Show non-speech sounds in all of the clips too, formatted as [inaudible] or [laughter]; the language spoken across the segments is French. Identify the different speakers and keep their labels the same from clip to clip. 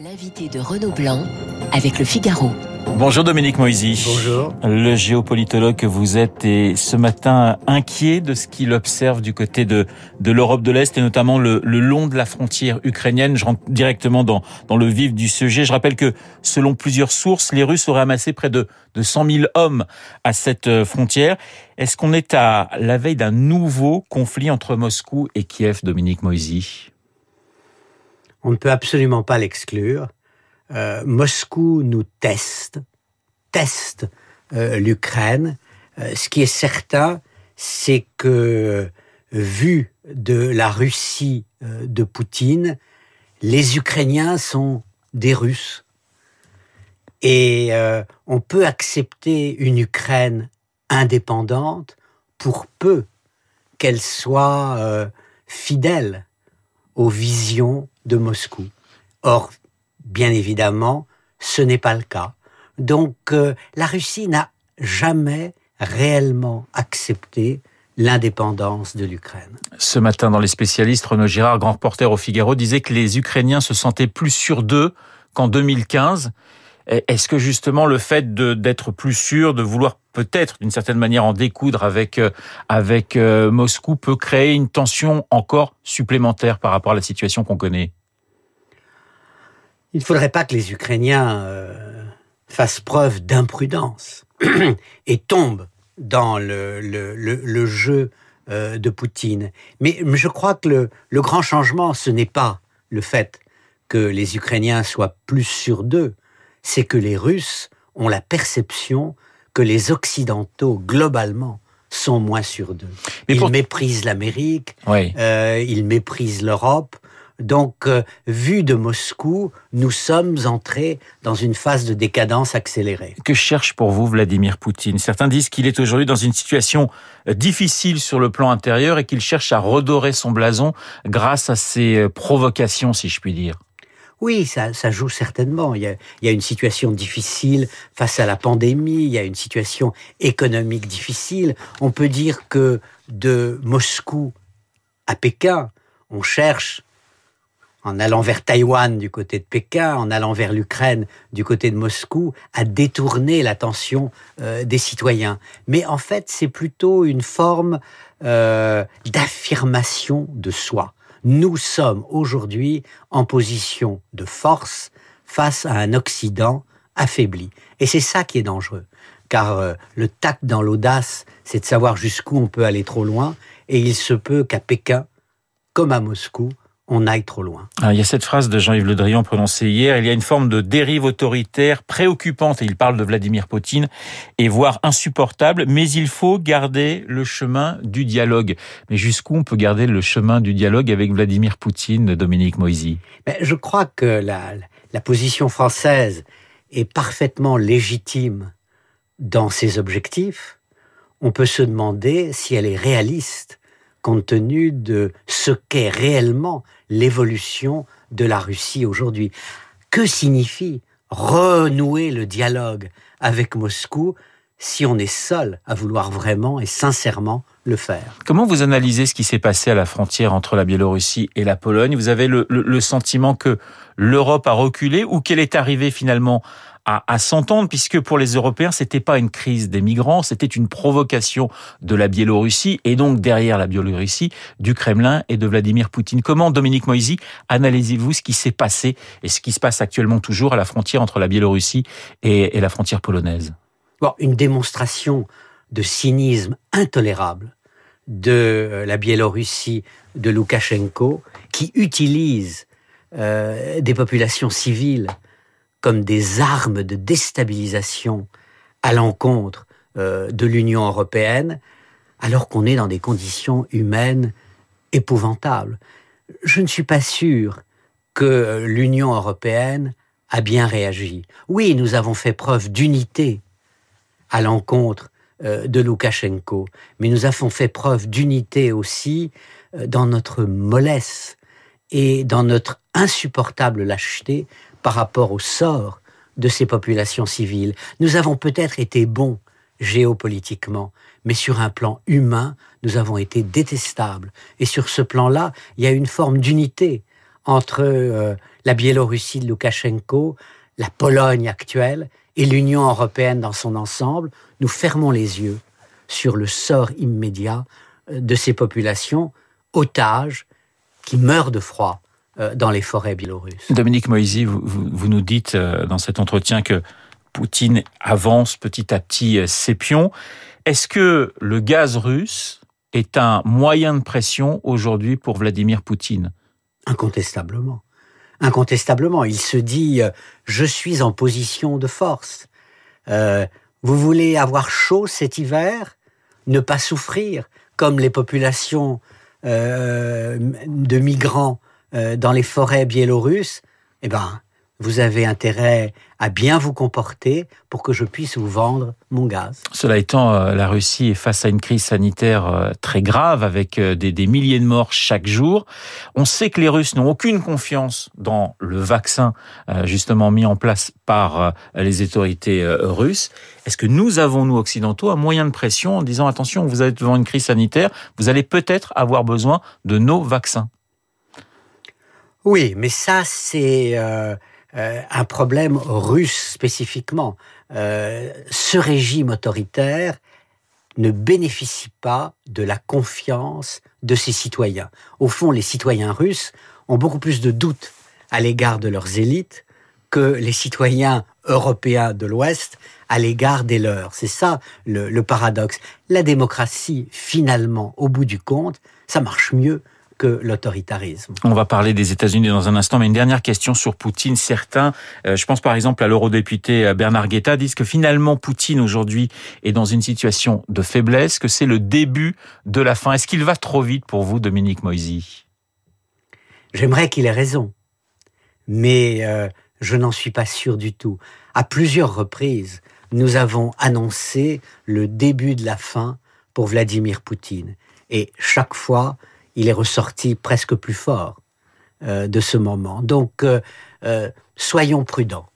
Speaker 1: L'invité de Renaud Blanc avec le Figaro.
Speaker 2: Bonjour Dominique Moisy.
Speaker 3: Bonjour.
Speaker 2: Le géopolitologue que vous êtes est ce matin inquiet de ce qu'il observe du côté de, de l'Europe de l'Est et notamment le, le, long de la frontière ukrainienne. Je rentre directement dans, dans le vif du sujet. Je rappelle que selon plusieurs sources, les Russes auraient amassé près de, de 100 000 hommes à cette euh, frontière. Est-ce qu'on est à la veille d'un nouveau conflit entre Moscou et Kiev, Dominique Moisy?
Speaker 3: On ne peut absolument pas l'exclure. Euh, Moscou nous teste, teste euh, l'Ukraine. Euh, ce qui est certain, c'est que vu de la Russie de Poutine, les Ukrainiens sont des Russes. Et on peut accepter une Ukraine indépendante pour peu qu'elle soit fidèle aux visions de Moscou. Or, Bien évidemment, ce n'est pas le cas. Donc euh, la Russie n'a jamais réellement accepté l'indépendance de l'Ukraine.
Speaker 2: Ce matin, dans les spécialistes, Renaud Girard, grand reporter au Figaro, disait que les Ukrainiens se sentaient plus sûrs d'eux qu'en 2015. Est-ce que justement le fait d'être plus sûr, de vouloir peut-être d'une certaine manière en découdre avec euh, avec euh, Moscou peut créer une tension encore supplémentaire par rapport à la situation qu'on connaît
Speaker 3: il ne faudrait pas que les Ukrainiens euh, fassent preuve d'imprudence [clears throat] et tombent dans le, le, le, jeu de Poutine. Mais je crois que le grand changement, ce n'est pas le fait que les Ukrainiens soient plus sûrs d'eux, c'est que les Russes ont la perception que les Occidentaux, globalement, sont moins sûrs d'eux. Ils méprisent l'Amérique, euh, ils méprisent l'Europe, donc, euh, vu de Moscou, nous sommes entrés dans une phase de décadence accélérée.
Speaker 2: Que cherche pour vous Vladimir Poutine? Certains disent qu'il est aujourd'hui dans une situation euh, difficile sur le plan intérieur et qu'il cherche à redorer son blason grâce à ses euh, provocations, si je puis dire.
Speaker 3: Oui, ça, joue certainement. Il y, a, une situation difficile face à la pandémie, il y a une situation économique difficile. On peut dire que de Moscou à Pékin, on cherche en allant vers Taïwan du côté de Pékin, en allant vers l'Ukraine du côté de Moscou, à détourner l'attention euh, des citoyens. Mais en fait, c'est plutôt une forme euh, d'affirmation de soi. Nous sommes aujourd'hui en position de force face à un Occident affaibli. Et c'est ça qui est dangereux. Car euh, le tact dans l'audace, c'est de savoir jusqu'où on peut aller trop loin. Et il se peut qu'à Pékin, comme à Moscou, on aille trop loin.
Speaker 2: Ah, il y a cette phrase de Jean-Yves Le Drian prononcée hier, il y a une forme de dérive autoritaire préoccupante, et il parle de Vladimir Poutine, et voire insupportable, mais il faut garder le chemin du dialogue. Mais jusqu'où on peut garder le chemin du dialogue avec Vladimir Poutine, Dominique Moisy?
Speaker 3: Je crois que la, la position française est parfaitement légitime dans ses objectifs. On peut se demander si elle est réaliste compte tenu de ce qu'est réellement l'évolution de la Russie aujourd'hui. Que signifie renouer le dialogue avec Moscou si on est seul à vouloir vraiment et sincèrement le faire.
Speaker 2: Comment vous analysez ce qui s'est passé à la frontière entre la Biélorussie et la Pologne? Vous avez le, le sentiment que l'Europe a reculé ou qu'elle est arrivée finalement à, à s'entendre, puisque pour les Européens, c'était pas une crise des migrants, c'était une provocation de la Biélorussie et donc derrière la Biélorussie du Kremlin et de Vladimir Poutine. Comment, Dominique Moisy, analysez-vous ce qui s'est passé et ce qui se passe actuellement toujours à la frontière entre la Biélorussie et, et la frontière polonaise?
Speaker 3: Bon, une démonstration de cynisme intolérable de euh, la Biélorussie de Loukachenko, qui utilise euh, des populations civiles comme des armes de déstabilisation à l'encontre euh, de l'Union européenne, alors qu'on est dans des conditions humaines épouvantables. Je ne suis pas sûr que l'Union européenne a bien réagi. Oui, nous avons fait preuve d'unité à l'encontre de Loukachenko, mais nous avons fait preuve d'unité aussi euh, dans notre mollesse et dans notre insupportable lâcheté par rapport au sort de ces populations civiles. Nous avons peut-être été bons géopolitiquement, mais sur un plan humain, nous avons été détestables. Et sur ce plan-là, il y a une forme d'unité entre euh, la Biélorussie de Loukachenko, la Pologne actuelle et l'Union européenne dans son ensemble, nous fermons les yeux sur le sort immédiat euh, de ces populations otages qui meurent de froid euh, dans les forêts biélorusses.
Speaker 2: Dominique Moisy, vous, vous, nous dites euh, dans cet entretien que Poutine avance petit à petit ses pions. Est-ce que le gaz russe est un moyen de pression aujourd'hui pour Vladimir Poutine?
Speaker 3: Incontestablement. Incontestablement. Il se dit je suis en position de force. vous voulez avoir chaud cet hiver? Ne pas souffrir, comme les populations euh, de migrants euh, dans les forêts biélorusses, eh ben, vous avez intérêt à bien vous comporter pour que je puisse vous vendre mon gaz.
Speaker 2: Cela étant, euh, la Russie est face à une crise sanitaire euh, très grave avec euh, des, milliers de morts chaque jour. On sait que les Russes n'ont aucune confiance dans le vaccin justement mis en place par les autorités russes. Est-ce que nous avons, nous occidentaux, un moyen de pression en disant attention, vous êtes devant une crise sanitaire, vous allez peut-être avoir besoin de nos vaccins?
Speaker 3: Oui, mais ça c'est... Euh, un problème russe spécifiquement. Euh, ce régime autoritaire ne bénéficie pas de la confiance de ses citoyens. Au fond, les citoyens russes ont beaucoup plus de doutes à l'égard de leurs élites que les citoyens européens de l'Ouest à l'égard des leurs. C'est ça le paradoxe. La démocratie, finalement, au bout du compte, ça marche mieux que l'autoritarisme.
Speaker 2: On va parler des États-Unis dans un instant, mais une dernière question sur Poutine. Certains, euh, je pense par exemple à l'eurodéputé euh, Bernard Guetta, disent que finalement Poutine aujourd'hui est dans une situation de faiblesse, que c'est le début de la fin. Est-ce qu'il va trop vite pour vous, Dominique Moisy?
Speaker 3: J'aimerais qu'il ait raison, mais euh, je n'en suis pas sûr du tout. À plusieurs reprises, nous avons annoncé le début de la fin pour Vladimir Poutine. Et chaque fois, il est ressorti presque plus fort euh, de ce moment. Donc, euh, euh, soyons prudents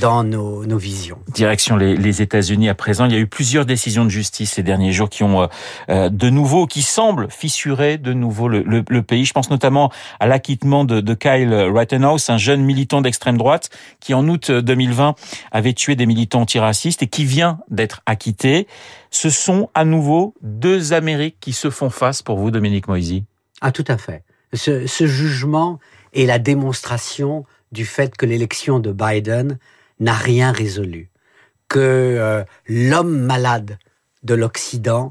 Speaker 3: dans nos, nos, visions.
Speaker 2: Direction les, États-Unis à présent, il y a eu plusieurs décisions de justice ces derniers jours qui ont euh, de nouveau, qui semblent fissurer de nouveau le, le, le pays. Je pense notamment à l'acquittement de, de, Kyle Rittenhouse, un jeune militant d'extrême droite qui en août 2020 avait tué des militants antiracistes et qui vient d'être acquitté. Ce sont à nouveau deux Amériques qui se font face pour vous, Dominique Moisy.
Speaker 3: Ah, tout à fait. Ce, jugement est la démonstration du fait que l'élection de Biden n'a rien résolu, que euh, l'homme malade de l'Occident,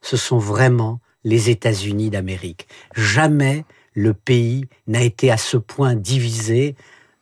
Speaker 3: ce sont vraiment les États-Unis d'Amérique. Jamais le pays n'a été à ce point divisé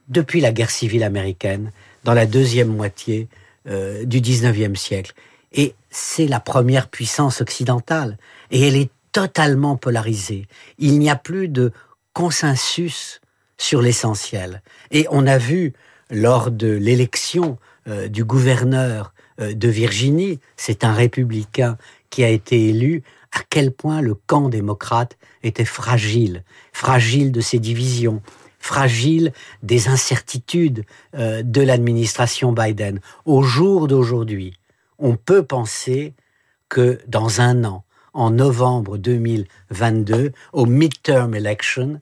Speaker 3: depuis la guerre civile américaine, dans la deuxième moitié euh, du 19e siècle. Et c'est la première puissance occidentale. Et elle est totalement polarisé. Il n'y a plus de consensus sur l'essentiel. Et on a vu lors de l'élection euh, du gouverneur euh, de Virginie, c'est un républicain qui a été élu, à quel point le camp démocrate était fragile, fragile de ses divisions, fragile des incertitudes euh, de l'administration Biden. Au jour d'aujourd'hui, on peut penser que dans un an, en novembre 2022, au midterm election,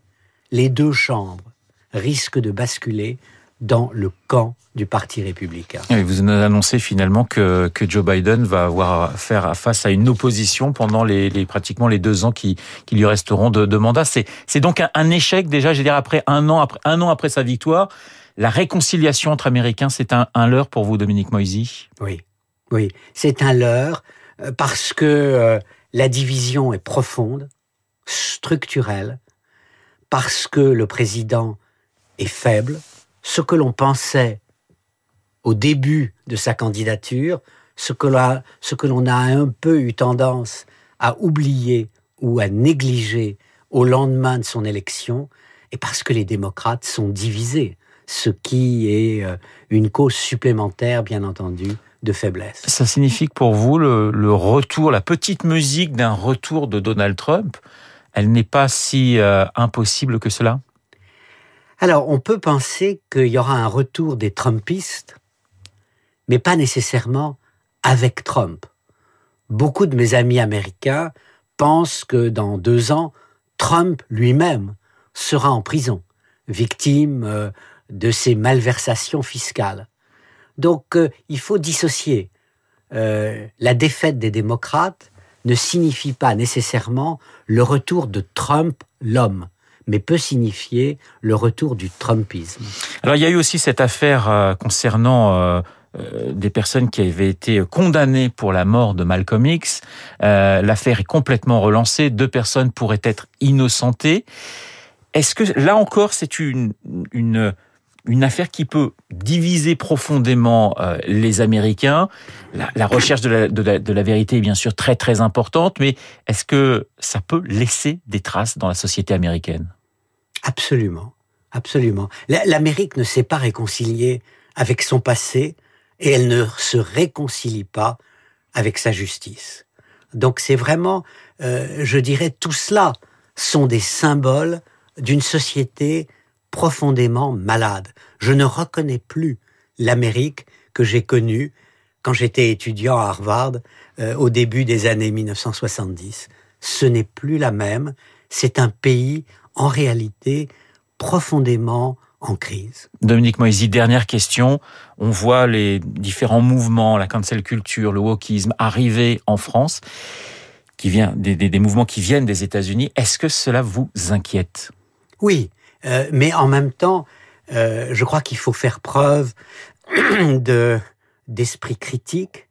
Speaker 3: les deux chambres risquent de basculer dans le camp du Parti républicain.
Speaker 2: Et vous annoncez finalement que, que Joe Biden va avoir à faire face à une opposition pendant les, les pratiquement les deux ans qui, qui lui resteront de, de mandat. C'est, donc un, un, échec déjà, je veux dire, après un an après, un an après sa victoire. La réconciliation entre Américains, c'est un, un leurre pour vous, Dominique Moisy?
Speaker 3: Oui, oui, c'est un leurre euh, parce que euh, la division est profonde, structurelle, parce que le président est faible, ce que l'on pensait au début de sa candidature, ce que l'on a un peu eu tendance à oublier ou à négliger au lendemain de son élection, et parce que les démocrates sont divisés, ce qui est euh, une cause supplémentaire, bien entendu, de faiblesse.
Speaker 2: Ça signifie que pour vous, le, le retour, la petite musique d'un retour de Donald Trump, elle n'est pas si euh, impossible que cela?
Speaker 3: Alors, on peut penser qu'il y aura un retour des Trumpistes, mais pas nécessairement avec Trump. Beaucoup de mes amis américains pensent que dans deux ans, Trump lui-même sera en prison. victime euh, de ces malversations fiscales. Donc euh, il faut dissocier. Euh, la défaite des démocrates ne signifie pas nécessairement le retour de Trump, l'homme mais peut signifier le retour du Trumpisme.
Speaker 2: Alors il y a eu aussi cette affaire concernant des personnes qui avaient été condamnées pour la mort de Malcolm X. L'affaire est complètement relancée. Deux personnes pourraient être innocentées. Est-ce que là encore, c'est une, une, une affaire qui peut diviser profondément euh, les Américains la, recherche de la, vérité est bien sûr très très importante, mais est-ce que ça peut laisser des traces dans la société américaine?
Speaker 3: Absolument, absolument. L'Amérique ne s'est pas réconciliée avec son passé et elle ne se réconcilie pas avec sa justice. Donc c'est vraiment, euh, je dirais, tout cela sont des symboles d'une société profondément malade. Je ne reconnais plus l'Amérique que j'ai connue quand j'étais étudiant à Harvard euh, au début des années 1970. Ce n'est plus la même. C'est un pays en réalité profondément en crise.
Speaker 2: Dominique Moisy, dernière question. On voit les différents mouvements, la cancel culture, le wokisme arriver en France, qui vient des, des mouvements qui viennent des États-Unis. Est-ce que cela vous inquiète?
Speaker 3: Oui, euh, mais en même temps, euh, je crois qu'il faut faire preuve [clears throat] de d'esprit critique,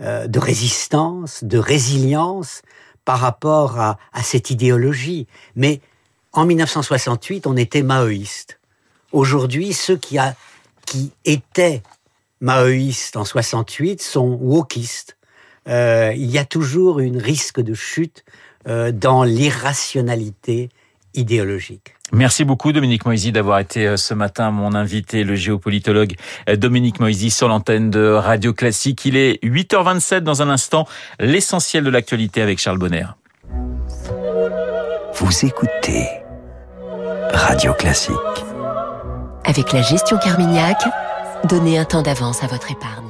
Speaker 3: euh, de résistance, de résilience par rapport à, cette idéologie. Mais en 1968, on était maoïste. Aujourd'hui, ceux qui, a, qui étaient maoïstes en 68 sont wokistes. Il y a toujours un risque de chute dans l'irrationalité idéologique.
Speaker 2: Merci beaucoup Dominique Moisy d'avoir été euh, ce matin mon invité, le géopolitologue euh, Dominique Moisy sur l'antenne de Radio Classique. Il est 8h27 dans un instant, l'essentiel de l'actualité avec Charles Bonner.
Speaker 4: Vous écoutez Radio Classique.
Speaker 1: Avec la gestion Carmignac, donnez un temps d'avance à votre épargne.